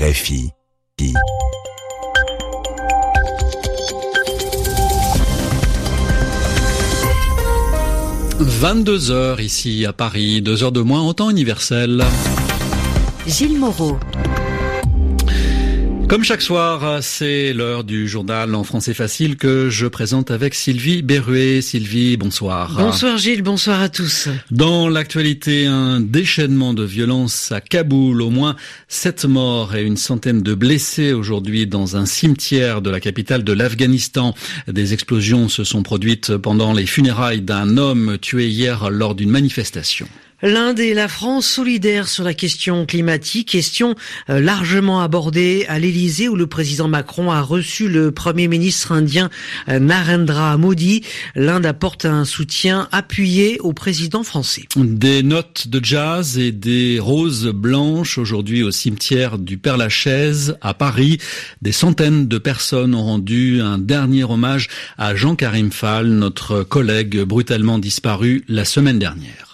RFI. 22 heures ici à Paris, 2 heures de moins en temps universel. Gilles Moreau. Comme chaque soir, c'est l'heure du journal en français facile que je présente avec Sylvie Berruet. Sylvie, bonsoir. Bonsoir Gilles, bonsoir à tous. Dans l'actualité, un déchaînement de violence à Kaboul. Au moins sept morts et une centaine de blessés aujourd'hui dans un cimetière de la capitale de l'Afghanistan. Des explosions se sont produites pendant les funérailles d'un homme tué hier lors d'une manifestation. L'Inde et la France solidaires sur la question climatique, question euh, largement abordée à l'Élysée où le président Macron a reçu le premier ministre indien euh, Narendra Modi. L'Inde apporte un soutien appuyé au président français. Des notes de jazz et des roses blanches aujourd'hui au cimetière du Père-Lachaise à Paris. Des centaines de personnes ont rendu un dernier hommage à Jean-Karim Fall, notre collègue brutalement disparu la semaine dernière.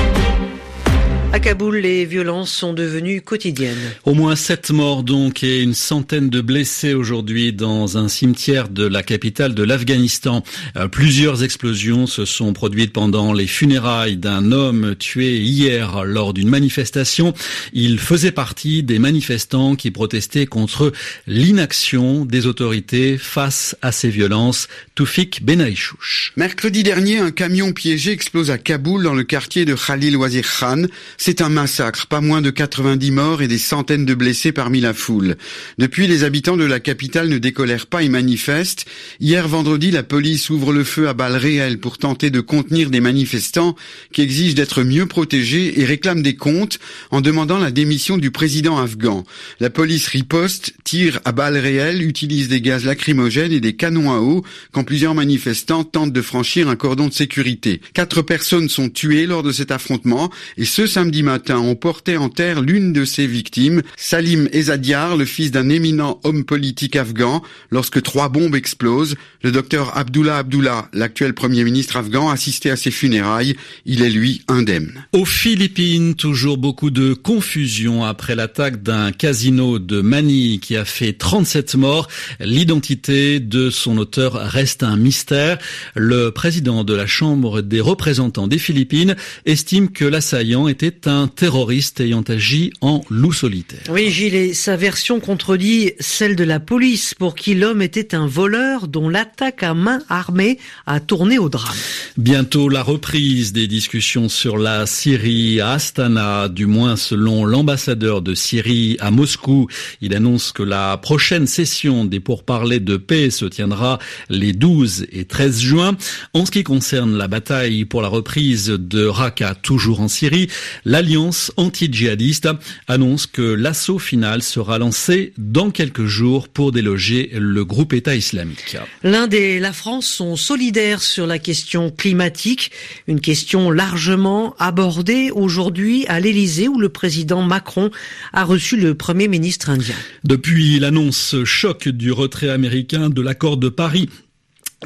À Kaboul, les violences sont devenues quotidiennes. Au moins sept morts donc et une centaine de blessés aujourd'hui dans un cimetière de la capitale de l'Afghanistan. Euh, plusieurs explosions se sont produites pendant les funérailles d'un homme tué hier lors d'une manifestation. Il faisait partie des manifestants qui protestaient contre l'inaction des autorités face à ces violences. Toufik Benaïchouch. Mercredi dernier, un camion piégé explose à Kaboul dans le quartier de Khalil Wazir Khan. C'est un massacre, pas moins de 90 morts et des centaines de blessés parmi la foule. Depuis, les habitants de la capitale ne décolèrent pas et manifestent. Hier vendredi, la police ouvre le feu à balles réelles pour tenter de contenir des manifestants qui exigent d'être mieux protégés et réclament des comptes en demandant la démission du président afghan. La police riposte, tire à balles réelles, utilise des gaz lacrymogènes et des canons à eau quand plusieurs manifestants tentent de franchir un cordon de sécurité. Quatre personnes sont tuées lors de cet affrontement et ce samedi samedi matin, on portait en terre l'une de ses victimes, Salim Ezadiar, le fils d'un éminent homme politique afghan. Lorsque trois bombes explosent, le docteur Abdullah Abdullah, l'actuel premier ministre afghan, assistait à ses funérailles. Il est lui indemne. Aux Philippines, toujours beaucoup de confusion après l'attaque d'un casino de Manille qui a fait 37 morts. L'identité de son auteur reste un mystère. Le président de la Chambre des représentants des Philippines estime que l'assaillant était un terroriste ayant agi en loup solitaire. Oui, Gilles, sa version contredit celle de la police pour qui l'homme était un voleur dont l'attaque à main armée a tourné au drame. Bientôt la reprise des discussions sur la Syrie à Astana, du moins selon l'ambassadeur de Syrie à Moscou. Il annonce que la prochaine session des pourparlers de paix se tiendra les 12 et 13 juin. En ce qui concerne la bataille pour la reprise de Raqqa, toujours en Syrie, L'Alliance anti-djihadiste annonce que l'assaut final sera lancé dans quelques jours pour déloger le groupe État islamique. L'Inde et la France sont solidaires sur la question climatique, une question largement abordée aujourd'hui à l'Élysée où le président Macron a reçu le premier ministre indien. Depuis l'annonce choc du retrait américain de l'accord de Paris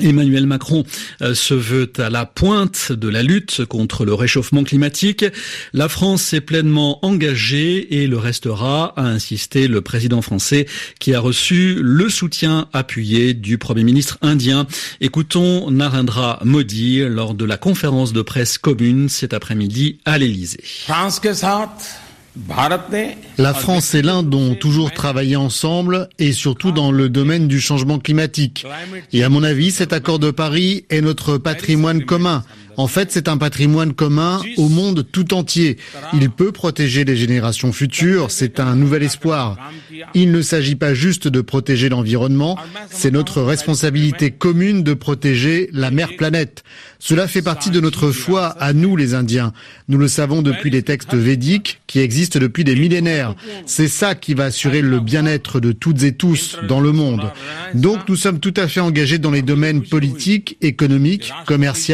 Emmanuel Macron euh, se veut à la pointe de la lutte contre le réchauffement climatique. La France est pleinement engagée et le restera, a insisté le président français qui a reçu le soutien appuyé du Premier ministre indien. Écoutons Narendra Modi lors de la conférence de presse commune cet après-midi à l'Élysée. La France et l'Inde ont toujours travaillé ensemble et surtout dans le domaine du changement climatique. Et à mon avis, cet accord de Paris est notre patrimoine commun. En fait, c'est un patrimoine commun au monde tout entier. Il peut protéger les générations futures, c'est un nouvel espoir. Il ne s'agit pas juste de protéger l'environnement, c'est notre responsabilité commune de protéger la mère planète. Cela fait partie de notre foi à nous les Indiens. Nous le savons depuis les textes védiques qui existent depuis des millénaires. C'est ça qui va assurer le bien-être de toutes et tous dans le monde. Donc nous sommes tout à fait engagés dans les domaines politiques, économiques, commerciaux,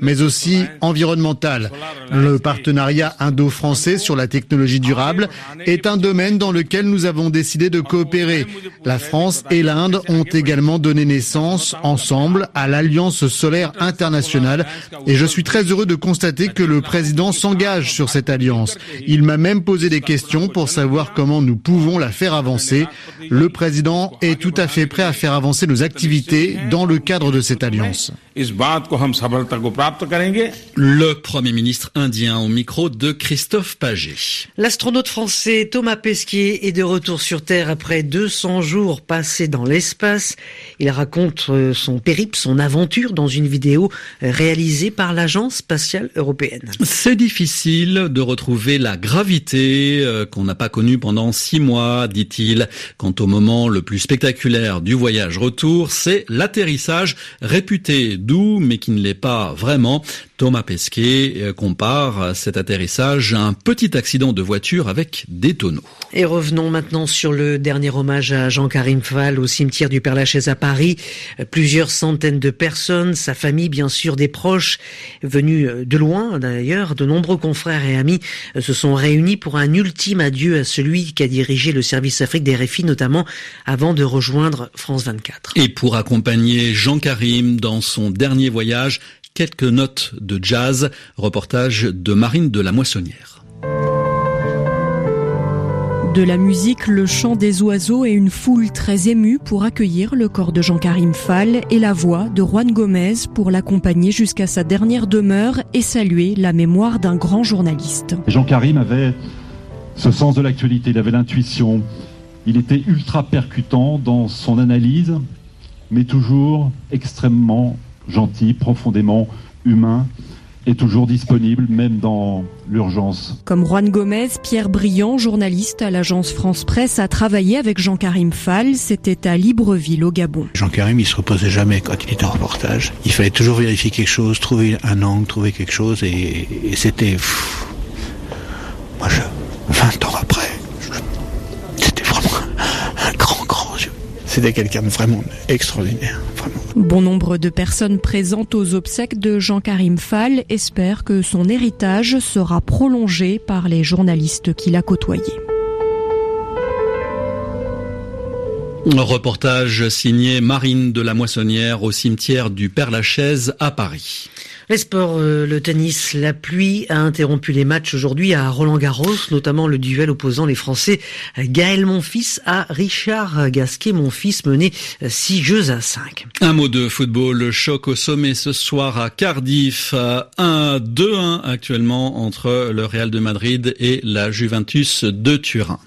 mais mais aussi environnementale. Le partenariat indo-français sur la technologie durable est un domaine dans lequel nous avons décidé de coopérer. La France et l'Inde ont également donné naissance ensemble à l'Alliance solaire internationale et je suis très heureux de constater que le président s'engage sur cette alliance. Il m'a même posé des questions pour savoir comment nous pouvons la faire avancer. Le président est tout à fait prêt à faire avancer nos activités dans le cadre de cette alliance. Le Premier ministre indien au micro de Christophe Paget. L'astronaute français Thomas Pesquet est de retour sur Terre après 200 jours passés dans l'espace. Il raconte euh, son périple, son aventure dans une vidéo euh, réalisée par l'Agence spatiale européenne. C'est difficile de retrouver la gravité euh, qu'on n'a pas connue pendant six mois, dit-il. Quant au moment le plus spectaculaire du voyage retour, c'est l'atterrissage réputé doux mais qui ne l'est pas vraiment. Thomas Pesquet euh, compare cet atterrissage à un petit accident de voiture avec des tonneaux. Et revenons maintenant sur le dernier hommage à Jean-Karim Fall au cimetière du Père-Lachaise à Paris. Plusieurs centaines de personnes, sa famille bien sûr, des proches venus de loin d'ailleurs, de nombreux confrères et amis se sont réunis pour un ultime adieu à celui qui a dirigé le service Afrique des RFI notamment avant de rejoindre France 24. Et pour accompagner Jean-Karim dans son dernier voyage, quelques notes de jazz, reportage de Marine de la Moissonnière. De la musique, le chant des oiseaux et une foule très émue pour accueillir le corps de Jean-Karim Fall et la voix de Juan Gomez pour l'accompagner jusqu'à sa dernière demeure et saluer la mémoire d'un grand journaliste. Jean-Karim avait ce sens de l'actualité, il avait l'intuition, il était ultra percutant dans son analyse, mais toujours extrêmement gentil, profondément humain et toujours disponible, même dans l'urgence. Comme Juan Gomez, Pierre Briand, journaliste à l'agence France Presse, a travaillé avec Jean-Karim Fall. C'était à Libreville, au Gabon. Jean-Karim, il se reposait jamais quand il était en reportage. Il fallait toujours vérifier quelque chose, trouver un angle, trouver quelque chose, et, c'était... Moi, je, 20 ans après, c'était vraiment un, un grand, grand... C'était quelqu'un vraiment extraordinaire. Bon nombre de personnes présentes aux obsèques de Jean-Karim Fall espèrent que son héritage sera prolongé par les journalistes qu'il a côtoyés. Reportage signé Marine de la Moissonnière au cimetière du Père-Lachaise à Paris. Les sports, euh, le tennis, la pluie a interrompu les matchs aujourd'hui à Roland-Garros, notamment le duel opposant les Français Gaël Monfils à Richard Gasquet Monfils mené 6 jeux à 5. Un mot de football, le choc au sommet ce soir à Cardiff, 1-2-1 actuellement entre le Real de Madrid et la Juventus de Turin.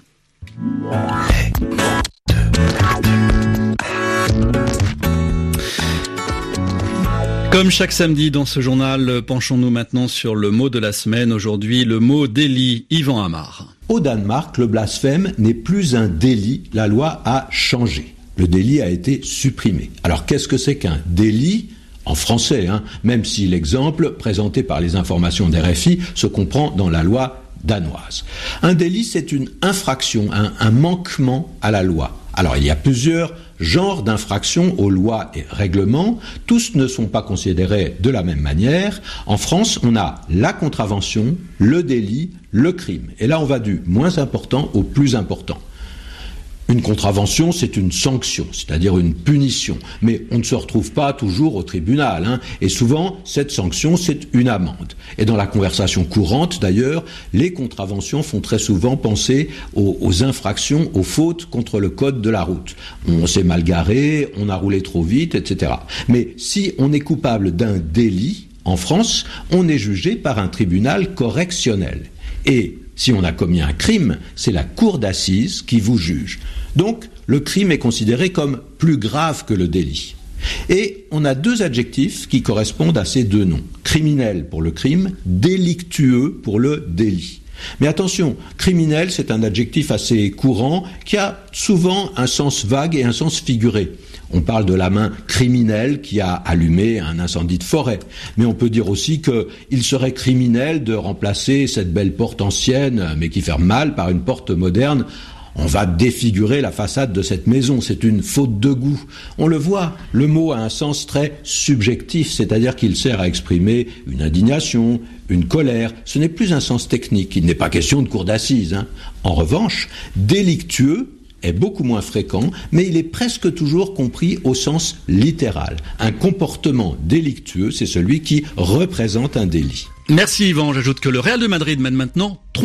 Comme chaque samedi dans ce journal, penchons-nous maintenant sur le mot de la semaine. Aujourd'hui, le mot délit. Yvan Amar. Au Danemark, le blasphème n'est plus un délit. La loi a changé. Le délit a été supprimé. Alors qu'est-ce que c'est qu'un délit en français, hein, même si l'exemple présenté par les informations d'RFI se comprend dans la loi danoise. Un délit, c'est une infraction, un, un manquement à la loi. Alors il y a plusieurs genres d'infractions aux lois et règlements. Tous ne sont pas considérés de la même manière. En France, on a la contravention, le délit, le crime. Et là, on va du moins important au plus important. Une contravention, c'est une sanction, c'est-à-dire une punition. Mais on ne se retrouve pas toujours au tribunal. Hein. Et souvent, cette sanction, c'est une amende. Et dans la conversation courante, d'ailleurs, les contraventions font très souvent penser aux, aux, infractions, aux fautes contre le code de la route. On s'est mal garé, on a roulé trop vite, etc. Mais si on est coupable d'un délit, en France, on est jugé par un tribunal correctionnel. Et si on a commis un crime, c'est la cour d'assises qui vous juge. Donc, le crime est considéré comme plus grave que le délit. Et on a deux adjectifs qui correspondent à ces deux noms. Criminel pour le crime, délictueux pour le délit. Mais attention, criminel, c'est un adjectif assez courant qui a souvent un sens vague et un sens figuré. On parle de la main criminelle qui a allumé un incendie de forêt. Mais on peut dire aussi qu'il serait criminel de remplacer cette belle porte ancienne, mais qui ferme mal, par une porte moderne on va défigurer la façade de cette maison, c'est une faute de goût. On le voit, le mot a un sens très subjectif, c'est-à-dire qu'il sert à exprimer une indignation, une colère. Ce n'est plus un sens technique, il n'est pas question de cour d'assises. Hein. En revanche, délictueux est beaucoup moins fréquent, mais il est presque toujours compris au sens littéral. Un comportement délictueux, c'est celui qui représente un délit. Merci Yvan, j'ajoute que le Real de Madrid mène maintenant